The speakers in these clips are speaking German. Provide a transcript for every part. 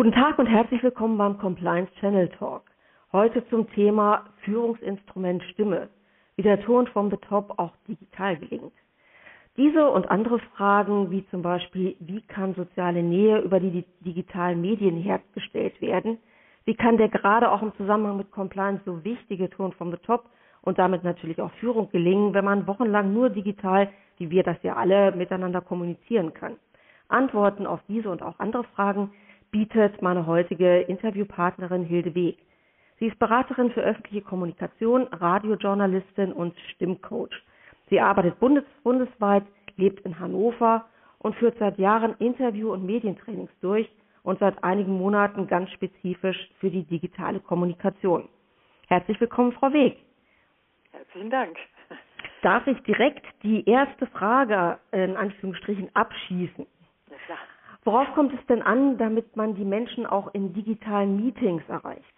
Guten Tag und herzlich willkommen beim Compliance Channel Talk. Heute zum Thema Führungsinstrument Stimme, wie der Ton from the Top auch digital gelingt. Diese und andere Fragen, wie zum Beispiel, wie kann soziale Nähe über die digitalen Medien hergestellt werden, wie kann der gerade auch im Zusammenhang mit Compliance so wichtige Ton from the Top und damit natürlich auch Führung gelingen, wenn man wochenlang nur digital, wie wir das ja alle, miteinander kommunizieren kann. Antworten auf diese und auch andere Fragen bietet meine heutige Interviewpartnerin Hilde Weg. Sie ist Beraterin für öffentliche Kommunikation, Radiojournalistin und Stimmcoach. Sie arbeitet bundes bundesweit, lebt in Hannover und führt seit Jahren Interview- und Medientrainings durch und seit einigen Monaten ganz spezifisch für die digitale Kommunikation. Herzlich willkommen, Frau Weg. Herzlichen Dank. Darf ich direkt die erste Frage in Anführungsstrichen abschießen? Worauf kommt es denn an, damit man die Menschen auch in digitalen Meetings erreicht?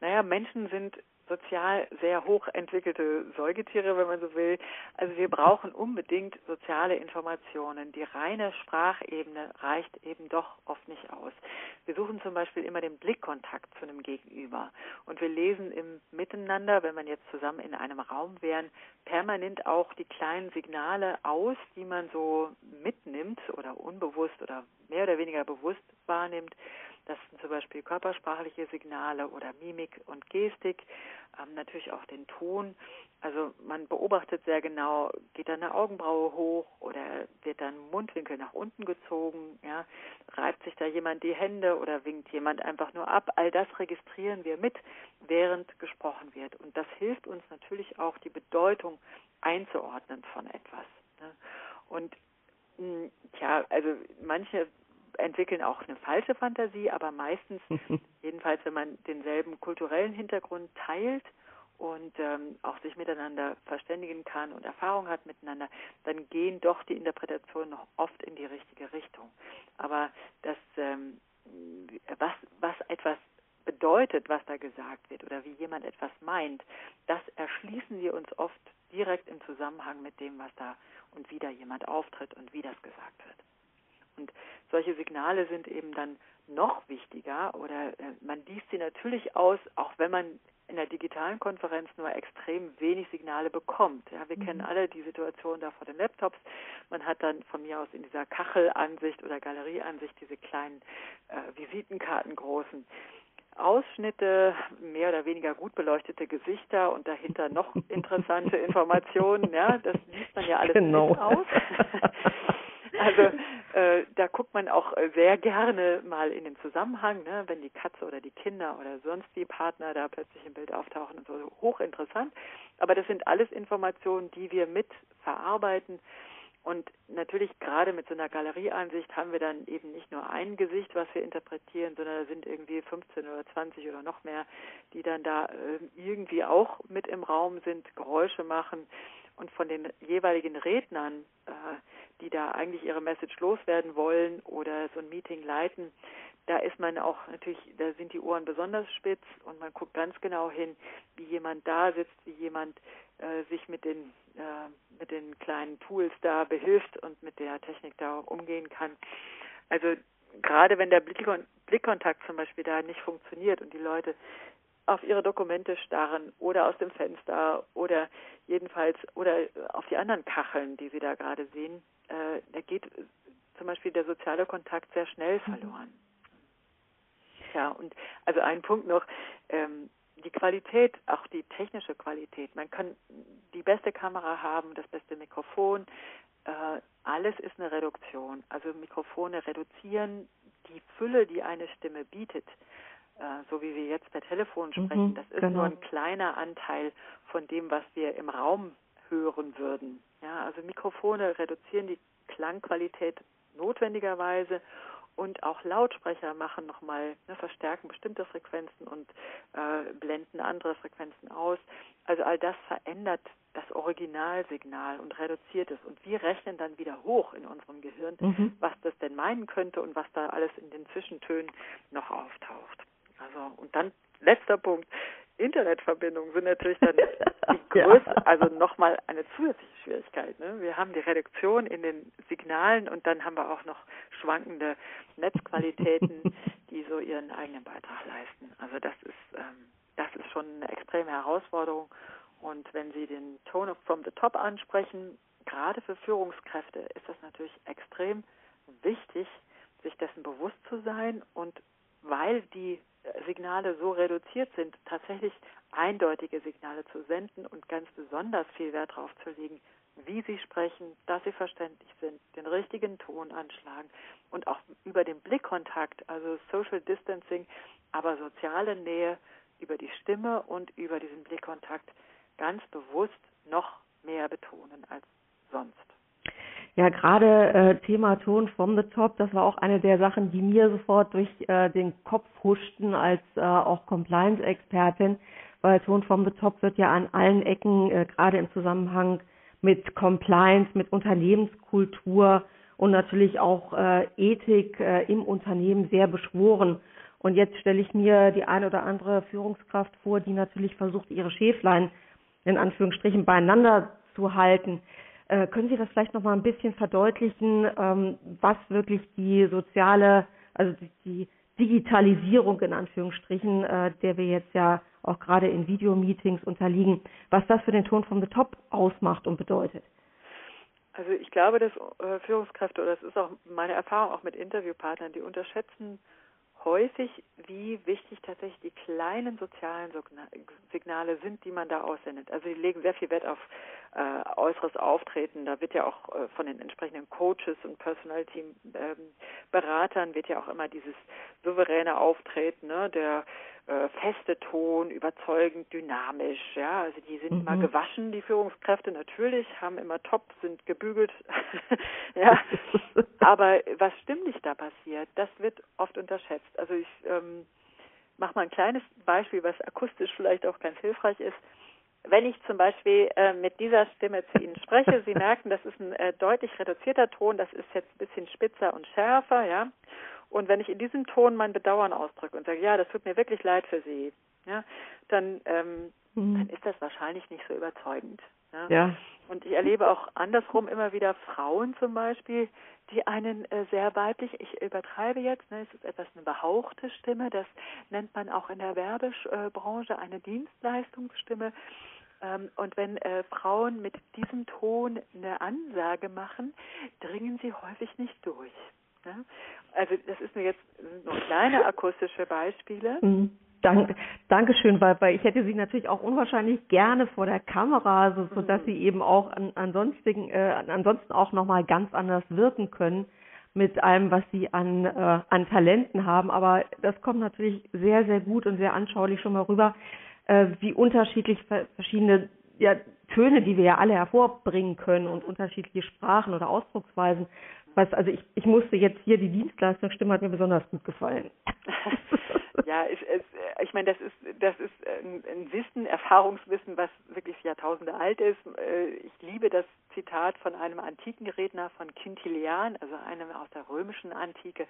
Naja, Menschen sind sozial sehr hochentwickelte Säugetiere, wenn man so will. Also wir brauchen unbedingt soziale Informationen. Die reine Sprachebene reicht eben doch oft nicht aus. Wir suchen zum Beispiel immer den Blickkontakt zu einem Gegenüber. Und wir lesen im Miteinander, wenn man jetzt zusammen in einem Raum wären, permanent auch die kleinen Signale aus, die man so mitnimmt oder unbewusst oder mehr oder weniger bewusst wahrnimmt. Das sind zum Beispiel körpersprachliche Signale oder Mimik und Gestik, ähm, natürlich auch den Ton. Also man beobachtet sehr genau, geht da eine Augenbraue hoch oder wird dann Mundwinkel nach unten gezogen, ja, reibt sich da jemand die Hände oder winkt jemand einfach nur ab. All das registrieren wir mit, während gesprochen wird. Und das hilft uns natürlich auch, die Bedeutung einzuordnen von etwas. Ne? Und hm, Tja, also manche entwickeln auch eine falsche Fantasie, aber meistens, jedenfalls wenn man denselben kulturellen Hintergrund teilt und ähm, auch sich miteinander verständigen kann und Erfahrung hat miteinander, dann gehen doch die Interpretationen noch oft in die richtige Richtung. Aber das, ähm, was, was etwas bedeutet, was da gesagt wird oder wie jemand etwas meint, das erschließen wir uns oft direkt im Zusammenhang mit dem, was da und wie da jemand auftritt und wie das gesagt wird. Und solche Signale sind eben dann noch wichtiger oder äh, man liest sie natürlich aus, auch wenn man in der digitalen Konferenz nur extrem wenig Signale bekommt. Ja, wir mhm. kennen alle die Situation da vor den Laptops. Man hat dann von mir aus in dieser Kachelansicht oder Galerieansicht diese kleinen äh, Visitenkarten großen Ausschnitte, mehr oder weniger gut beleuchtete Gesichter und dahinter noch interessante Informationen. Ja, das liest man ja alles genau. aus. Also äh, da guckt man auch sehr gerne mal in den Zusammenhang, ne, wenn die Katze oder die Kinder oder sonst die Partner da plötzlich im Bild auftauchen und so hochinteressant. Aber das sind alles Informationen, die wir mit verarbeiten. Und natürlich gerade mit so einer Galerieansicht haben wir dann eben nicht nur ein Gesicht, was wir interpretieren, sondern da sind irgendwie 15 oder 20 oder noch mehr, die dann da äh, irgendwie auch mit im Raum sind, Geräusche machen und von den jeweiligen Rednern, äh, die da eigentlich ihre Message loswerden wollen oder so ein Meeting leiten, da ist man auch natürlich, da sind die Ohren besonders spitz und man guckt ganz genau hin, wie jemand da sitzt, wie jemand äh, sich mit den äh, mit den kleinen Tools da behilft und mit der Technik da umgehen kann. Also gerade wenn der Blickkon Blickkontakt zum Beispiel da nicht funktioniert und die Leute auf ihre Dokumente starren oder aus dem Fenster oder jedenfalls oder auf die anderen Kacheln, die Sie da gerade sehen, äh, da geht zum Beispiel der soziale Kontakt sehr schnell mhm. verloren. Ja, und also ein Punkt noch, ähm, die Qualität, auch die technische Qualität. Man kann die beste Kamera haben, das beste Mikrofon. Äh, alles ist eine Reduktion. Also Mikrofone reduzieren die Fülle, die eine Stimme bietet. Äh, so wie wir jetzt per Telefon sprechen, mhm, das ist genau. nur ein kleiner Anteil von dem, was wir im Raum hören würden. Ja, also Mikrofone reduzieren die Klangqualität notwendigerweise und auch Lautsprecher machen nochmal, ne, verstärken bestimmte Frequenzen und äh, blenden andere Frequenzen aus. Also all das verändert das Originalsignal und reduziert es. Und wir rechnen dann wieder hoch in unserem Gehirn, mhm. was das denn meinen könnte und was da alles in den Zwischentönen noch auftaucht. Also und dann letzter Punkt. Internetverbindungen sind natürlich dann die größte, ja. also nochmal eine zusätzliche Schwierigkeit. Ne? Wir haben die Reduktion in den Signalen und dann haben wir auch noch schwankende Netzqualitäten, die so ihren eigenen Beitrag leisten. Also das ist ähm, das ist schon eine extreme Herausforderung. Und wenn Sie den Tone from the Top ansprechen, gerade für Führungskräfte ist das natürlich extrem wichtig, sich dessen bewusst zu sein und weil die Signale so reduziert sind, tatsächlich eindeutige Signale zu senden und ganz besonders viel Wert darauf zu legen, wie sie sprechen, dass sie verständlich sind, den richtigen Ton anschlagen und auch über den Blickkontakt, also Social Distancing, aber soziale Nähe über die Stimme und über diesen Blickkontakt ganz bewusst noch mehr betonen als sonst. Ja, gerade äh, Thema Ton from the top, das war auch eine der Sachen, die mir sofort durch äh, den Kopf huschten als äh, auch Compliance-Expertin, weil Ton from the top wird ja an allen Ecken, äh, gerade im Zusammenhang mit Compliance, mit Unternehmenskultur und natürlich auch äh, Ethik äh, im Unternehmen sehr beschworen. Und jetzt stelle ich mir die eine oder andere Führungskraft vor, die natürlich versucht, ihre Schäflein in Anführungsstrichen beieinander zu halten. Äh, können Sie das vielleicht noch mal ein bisschen verdeutlichen, ähm, was wirklich die soziale, also die, die Digitalisierung in Anführungsstrichen, äh, der wir jetzt ja auch gerade in Videomeetings unterliegen, was das für den Ton from the Top ausmacht und bedeutet? Also ich glaube, dass äh, Führungskräfte, oder das ist auch meine Erfahrung auch mit Interviewpartnern, die unterschätzen häufig, wie wichtig tatsächlich die kleinen sozialen Signale sind, die man da aussendet. Also sie legen sehr viel Wert auf äh, äußeres Auftreten. Da wird ja auch äh, von den entsprechenden Coaches und Personalteam ähm, Beratern wird ja auch immer dieses souveräne Auftreten, ne, der äh, feste Ton, überzeugend, dynamisch. Ja, also die sind mhm. immer gewaschen, die Führungskräfte natürlich, haben immer top, sind gebügelt. ja, aber was stimmlich da passiert, das wird oft unterschätzt. Also ich ähm, mache mal ein kleines Beispiel, was akustisch vielleicht auch ganz hilfreich ist. Wenn ich zum Beispiel äh, mit dieser Stimme zu Ihnen spreche, Sie merken, das ist ein äh, deutlich reduzierter Ton, das ist jetzt ein bisschen spitzer und schärfer, ja. Und wenn ich in diesem Ton mein Bedauern ausdrücke und sage, ja, das tut mir wirklich leid für Sie, ja, dann, ähm, mhm. dann ist das wahrscheinlich nicht so überzeugend. Ja? ja. Und ich erlebe auch andersrum immer wieder Frauen zum Beispiel, die einen äh, sehr weiblich, ich übertreibe jetzt, ne, es ist etwas eine behauchte Stimme, das nennt man auch in der Werbebranche eine Dienstleistungsstimme. Ähm, und wenn äh, Frauen mit diesem Ton eine Ansage machen, dringen sie häufig nicht durch. Ne? Also das ist nur jetzt nur kleine akustische Beispiele. Mhm. Dank, Dankeschön, weil, weil ich hätte Sie natürlich auch unwahrscheinlich gerne vor der Kamera, so, so dass mhm. Sie eben auch an, ansonsten, äh, ansonsten auch nochmal ganz anders wirken können mit allem, was Sie an, äh, an Talenten haben. Aber das kommt natürlich sehr, sehr gut und sehr anschaulich schon mal rüber, äh, wie unterschiedlich verschiedene ja, Töne, die wir ja alle hervorbringen können und unterschiedliche Sprachen oder Ausdrucksweisen was, also ich, ich musste jetzt hier, die Dienstleistungsstimme hat mir besonders gut gefallen. ja, es, es, ich meine, das ist, das ist ein, Wissen, Erfahrungswissen, was wirklich Jahrtausende alt ist. Äh, ich liebe das Zitat von einem antiken Redner von Quintilian, also einem aus der römischen Antike,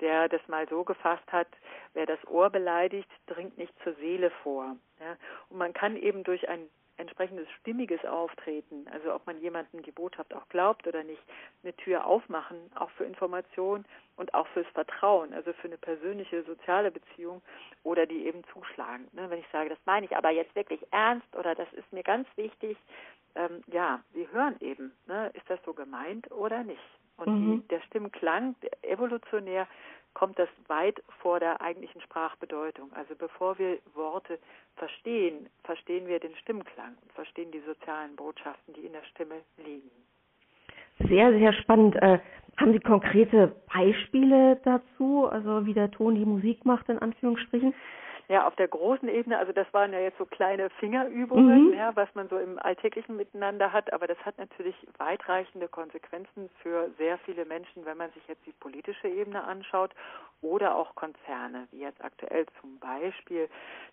der das mal so gefasst hat, wer das Ohr beleidigt, dringt nicht zur Seele vor. Ja? Und man kann eben durch ein entsprechendes stimmiges Auftreten, also ob man jemanden die Botschaft auch glaubt oder nicht, eine Tür aufmachen, auch für Information und auch fürs Vertrauen, also für eine persönliche soziale Beziehung oder die eben zuschlagen. Ne? Wenn ich sage, das meine ich aber jetzt wirklich ernst oder das ist mir ganz wichtig, ähm, ja, Sie hören eben, ne? ist das so gemeint oder nicht? Und mhm. die, der Stimmklang evolutionär kommt das weit vor der eigentlichen Sprachbedeutung. Also bevor wir Worte verstehen, verstehen wir den Stimmklang und verstehen die sozialen Botschaften, die in der Stimme liegen. Sehr, sehr spannend. Äh, haben Sie konkrete Beispiele dazu, also wie der Ton die Musik macht, in Anführungsstrichen? Ja, auf der großen Ebene, also das waren ja jetzt so kleine Fingerübungen, mhm. ja, was man so im alltäglichen Miteinander hat, aber das hat natürlich weitreichende Konsequenzen für sehr viele Menschen, wenn man sich jetzt die politische Ebene anschaut oder auch Konzerne, wie jetzt aktuell zum Beispiel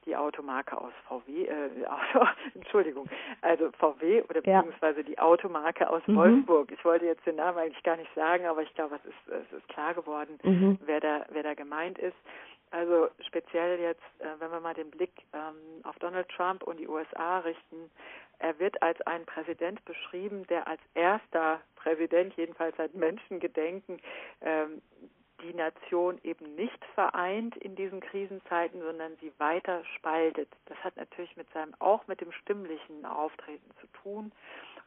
die Automarke aus VW, äh, Auto, Entschuldigung, also VW oder ja. beziehungsweise die Automarke aus mhm. Wolfsburg. Ich wollte jetzt den Namen eigentlich gar nicht sagen, aber ich glaube, es ist, es ist klar geworden, mhm. wer da, wer da gemeint ist Also speziell jetzt, äh, wenn wir mal den Blick ähm, auf Donald Trump und die USA richten, er wird als ein Präsident beschrieben, der als erster Präsident, jedenfalls seit Menschengedenken, ähm, die Nation eben nicht vereint in diesen Krisenzeiten, sondern sie weiter spaltet. Das hat natürlich mit seinem auch mit dem stimmlichen Auftreten zu tun.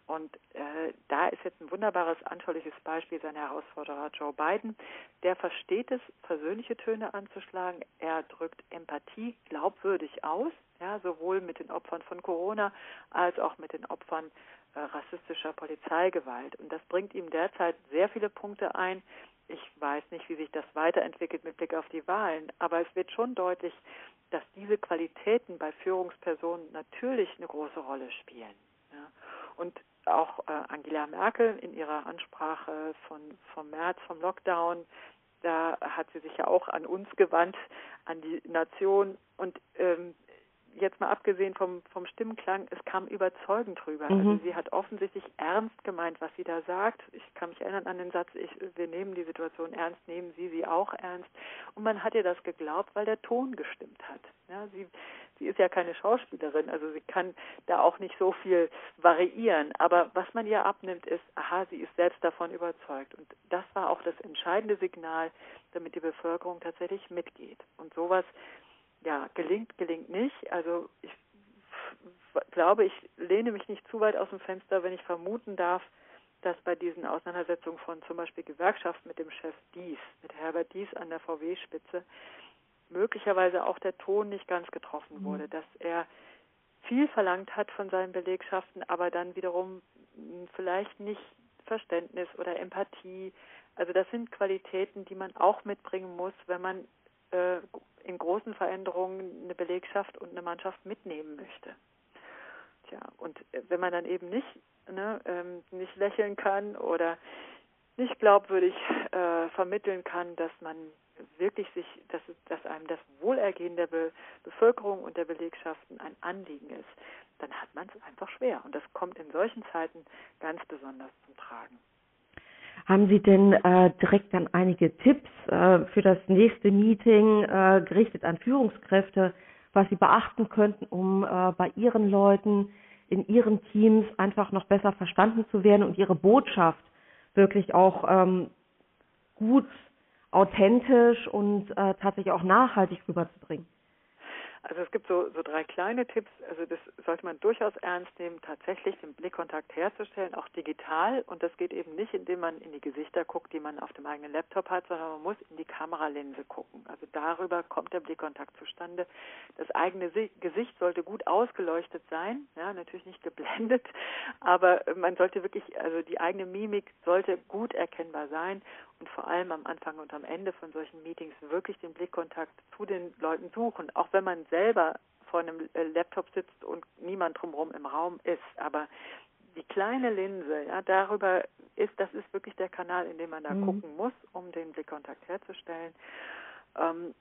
Und äh, da ist jetzt ein wunderbares, anschauliches Beispiel sein Herausforderer Joe Biden. Der versteht es, persönliche Töne anzuschlagen. Er drückt Empathie glaubwürdig aus, ja, sowohl mit den Opfern von Corona als auch mit den Opfern äh, rassistischer Polizeigewalt. Und das bringt ihm derzeit sehr viele Punkte ein. Ich weiß nicht, wie sich das weiterentwickelt mit Blick auf die Wahlen, aber es wird schon deutlich, dass diese Qualitäten bei Führungspersonen natürlich eine große Rolle spielen. Und auch äh, Angela Merkel in ihrer Ansprache von vom März vom Lockdown, da hat sie sich ja auch an uns gewandt, an die Nation und ähm, jetzt mal abgesehen vom, vom Stimmklang, es kam überzeugend drüber. Mhm. Also sie hat offensichtlich ernst gemeint, was sie da sagt. Ich kann mich erinnern an den Satz, ich, wir nehmen die Situation ernst, nehmen Sie sie auch ernst. Und man hat ihr das geglaubt, weil der Ton gestimmt hat. Ja, sie, sie ist ja keine Schauspielerin, also sie kann da auch nicht so viel variieren. Aber was man ihr abnimmt, ist, aha, sie ist selbst davon überzeugt. Und das war auch das entscheidende Signal, damit die Bevölkerung tatsächlich mitgeht. Und sowas ja, gelingt, gelingt nicht. Also ich glaube, ich lehne mich nicht zu weit aus dem Fenster, wenn ich vermuten darf, dass bei diesen Auseinandersetzungen von zum Beispiel Gewerkschaften mit dem Chef Dies, mit Herbert Dies an der VW-Spitze, möglicherweise auch der Ton nicht ganz getroffen wurde, mhm. dass er viel verlangt hat von seinen Belegschaften, aber dann wiederum vielleicht nicht Verständnis oder Empathie. Also das sind Qualitäten, die man auch mitbringen muss, wenn man äh, in großen Veränderungen eine Belegschaft und eine Mannschaft mitnehmen möchte. Tja, und äh, wenn man dann eben nicht, ne, ähm, nicht lächeln kann oder nicht glaubwürdig äh, vermitteln kann, dass man wirklich sich, dass, dass einem das Wohlergehen der Be Bevölkerung und der Belegschaften ein Anliegen ist, dann hat man es einfach schwer. Und das kommt in solchen Zeiten ganz besonders zum Tragen. Haben Sie denn äh, direkt dann einige Tipps äh, für das nächste Meeting äh, gerichtet an Führungskräfte, was Sie beachten könnten, um äh, bei Ihren Leuten in Ihren Teams einfach noch besser verstanden zu werden und Ihre Botschaft wirklich auch ähm, gut, authentisch und äh, tatsächlich auch nachhaltig rüberzubringen? Also es gibt so, so drei kleine Tipps. Also das sollte man durchaus ernst nehmen, tatsächlich den Blickkontakt herzustellen, auch digital. Und das geht eben nicht, indem man in die Gesichter guckt, die man auf dem eigenen Laptop hat, sondern man muss in die Kameralinse gucken. Also darüber kommt der Blickkontakt zustande. Das eigene Gesicht sollte gut ausgeleuchtet sein, ja, natürlich nicht geblendet, aber man sollte wirklich, also die eigene Mimik sollte gut erkennbar sein und vor allem am Anfang und am Ende von solchen Meetings wirklich den Blickkontakt zu den Leuten suchen, auch wenn man selber vor einem äh, Laptop sitzt und niemand drumherum im Raum ist. Aber die kleine Linse, ja, darüber ist, das ist wirklich der Kanal, in dem man da mhm. gucken muss, um den Blickkontakt herzustellen. Ähm,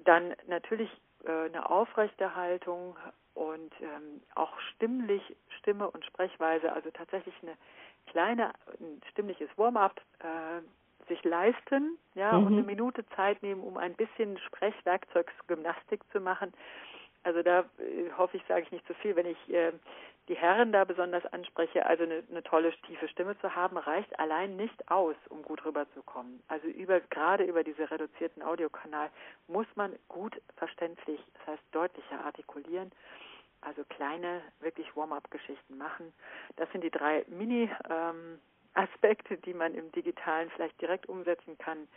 dann natürlich äh, eine aufrechte Haltung und ähm, auch stimmlich, Stimme und Sprechweise, also tatsächlich eine kleine, ein stimmliches Warm-up, äh, sich leisten, ja, mhm. und eine Minute Zeit nehmen, um ein bisschen Sprechwerkzeugsgymnastik zu machen. Also da äh, hoffe ich, sage ich nicht zu viel, wenn ich äh, die Herren da besonders anspreche. Also eine, eine tolle tiefe Stimme zu haben, reicht allein nicht aus, um gut rüberzukommen. Also über gerade über diese reduzierten Audiokanal muss man gut verständlich, das heißt deutlicher artikulieren. Also kleine, wirklich Warm-up-Geschichten machen. Das sind die drei Mini- ähm, Aspekte, die man im Digitalen vielleicht direkt umsetzen kann.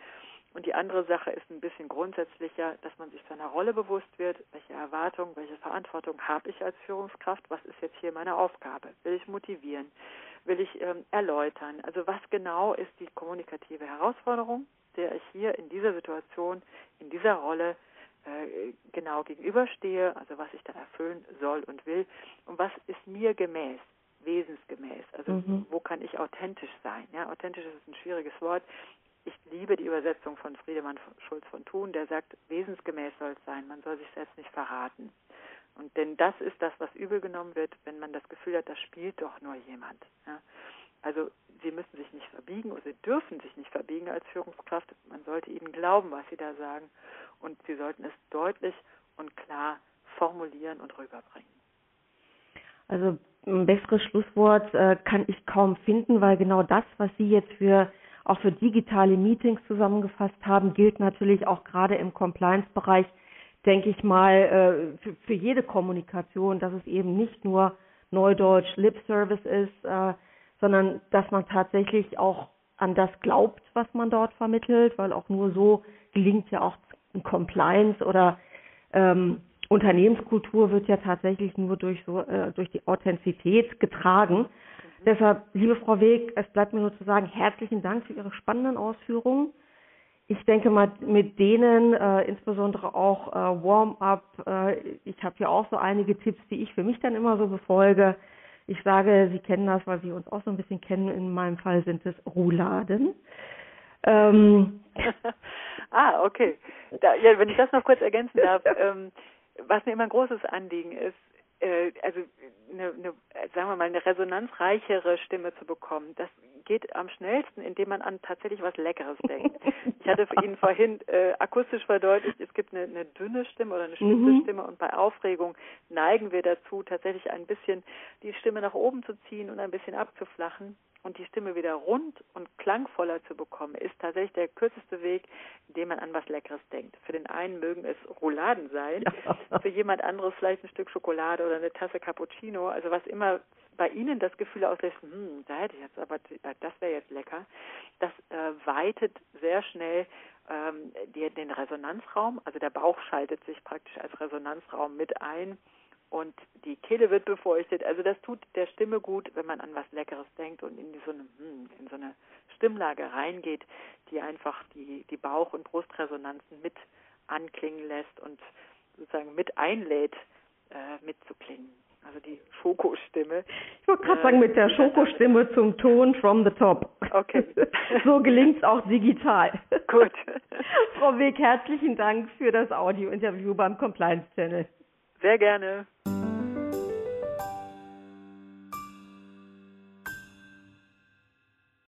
Und die andere Sache ist ein bisschen grundsätzlicher, dass man sich seiner Rolle bewusst wird, welche Erwartungen, welche Verantwortung habe ich als Führungskraft, was ist jetzt hier meine Aufgabe? Will ich motivieren? Will ich ähm, erläutern? Also was genau ist die kommunikative Herausforderung, der ich hier in dieser Situation, in dieser Rolle äh, genau gegenüberstehe, also was ich da erfüllen soll und will und was ist mir gemäß? Wesensgemäß. Also mhm. wo kann ich authentisch sein? Ja, authentisch ist ein schwieriges Wort. Ich liebe die Übersetzung von Friedemann Schulz von Thun, der sagt, wesensgemäß soll es sein, man soll sich selbst nicht verraten. Und denn das ist das, was übel genommen wird, wenn man das Gefühl hat, das spielt doch nur jemand. Ja. Also sie müssen sich nicht verbiegen oder sie dürfen sich nicht verbiegen als Führungskraft. Man sollte ihnen glauben, was sie da sagen und sie sollten es deutlich und klar formulieren und rüberbringen. Also ein besseres Schlusswort äh, kann ich kaum finden, weil genau das, was Sie jetzt für auch für digitale Meetings zusammengefasst haben, gilt natürlich auch gerade im Compliance-Bereich, denke ich mal, äh, für, für, jede Kommunikation, dass es eben nicht nur Neudeutsch Lip Service ist, äh, sondern dass man tatsächlich auch an das glaubt, was man dort vermittelt, weil auch nur so gelingt ja auch ein Compliance oder ähm, Unternehmenskultur wird ja tatsächlich nur durch so äh, durch die Authentizität getragen. Mhm. Deshalb, liebe Frau Weg, es bleibt mir nur zu sagen, herzlichen Dank für Ihre spannenden Ausführungen. Ich denke mal, mit denen, äh, insbesondere auch äh, Warm-up, äh, ich habe ja auch so einige Tipps, die ich für mich dann immer so befolge. Ich sage, Sie kennen das, weil Sie uns auch so ein bisschen kennen. In meinem Fall sind es Rouladen. Ähm. ah, okay. Da, ja, wenn ich das noch kurz ergänzen darf. Ähm, was mir immer ein großes Anliegen ist, äh, also eine, eine, sagen wir mal, eine resonanzreichere Stimme zu bekommen. Das geht am schnellsten, indem man an tatsächlich was Leckeres denkt. Ich hatte Ihnen vorhin äh, akustisch verdeutlicht, es gibt eine, eine dünne Stimme oder eine spitze mhm. Stimme und bei Aufregung neigen wir dazu, tatsächlich ein bisschen die Stimme nach oben zu ziehen und ein bisschen abzuflachen und die Stimme wieder rund und klangvoller zu bekommen, ist tatsächlich der kürzeste Weg, indem man an was Leckeres denkt. Für den einen mögen es Rouladen sein, ja. für jemand anderes vielleicht ein Stück Schokolade oder eine Tasse Cappuccino, also was immer bei Ihnen das Gefühl auslöst, hm, da hätte ich jetzt aber, äh, das wäre jetzt lecker, das äh, weitet sehr schnell ähm, die, den Resonanzraum, also der Bauch schaltet sich praktisch als Resonanzraum mit ein und die Kehle wird befeuchtet. Also das tut der Stimme gut, wenn man an was Leckeres denkt und in so eine, hm, in so eine Stimmlage reingeht, die einfach die, die Bauch- und Brustresonanzen mit anklingen lässt und sozusagen mit einlädt, äh, mitzuklingen. Also die Schokostimme. Ich wollte gerade äh, sagen, mit der Schokostimme zum Ton from the top. Okay. so gelingt es auch digital. Gut. Frau Weg, herzlichen Dank für das Audio-Interview beim Compliance Channel. Sehr gerne.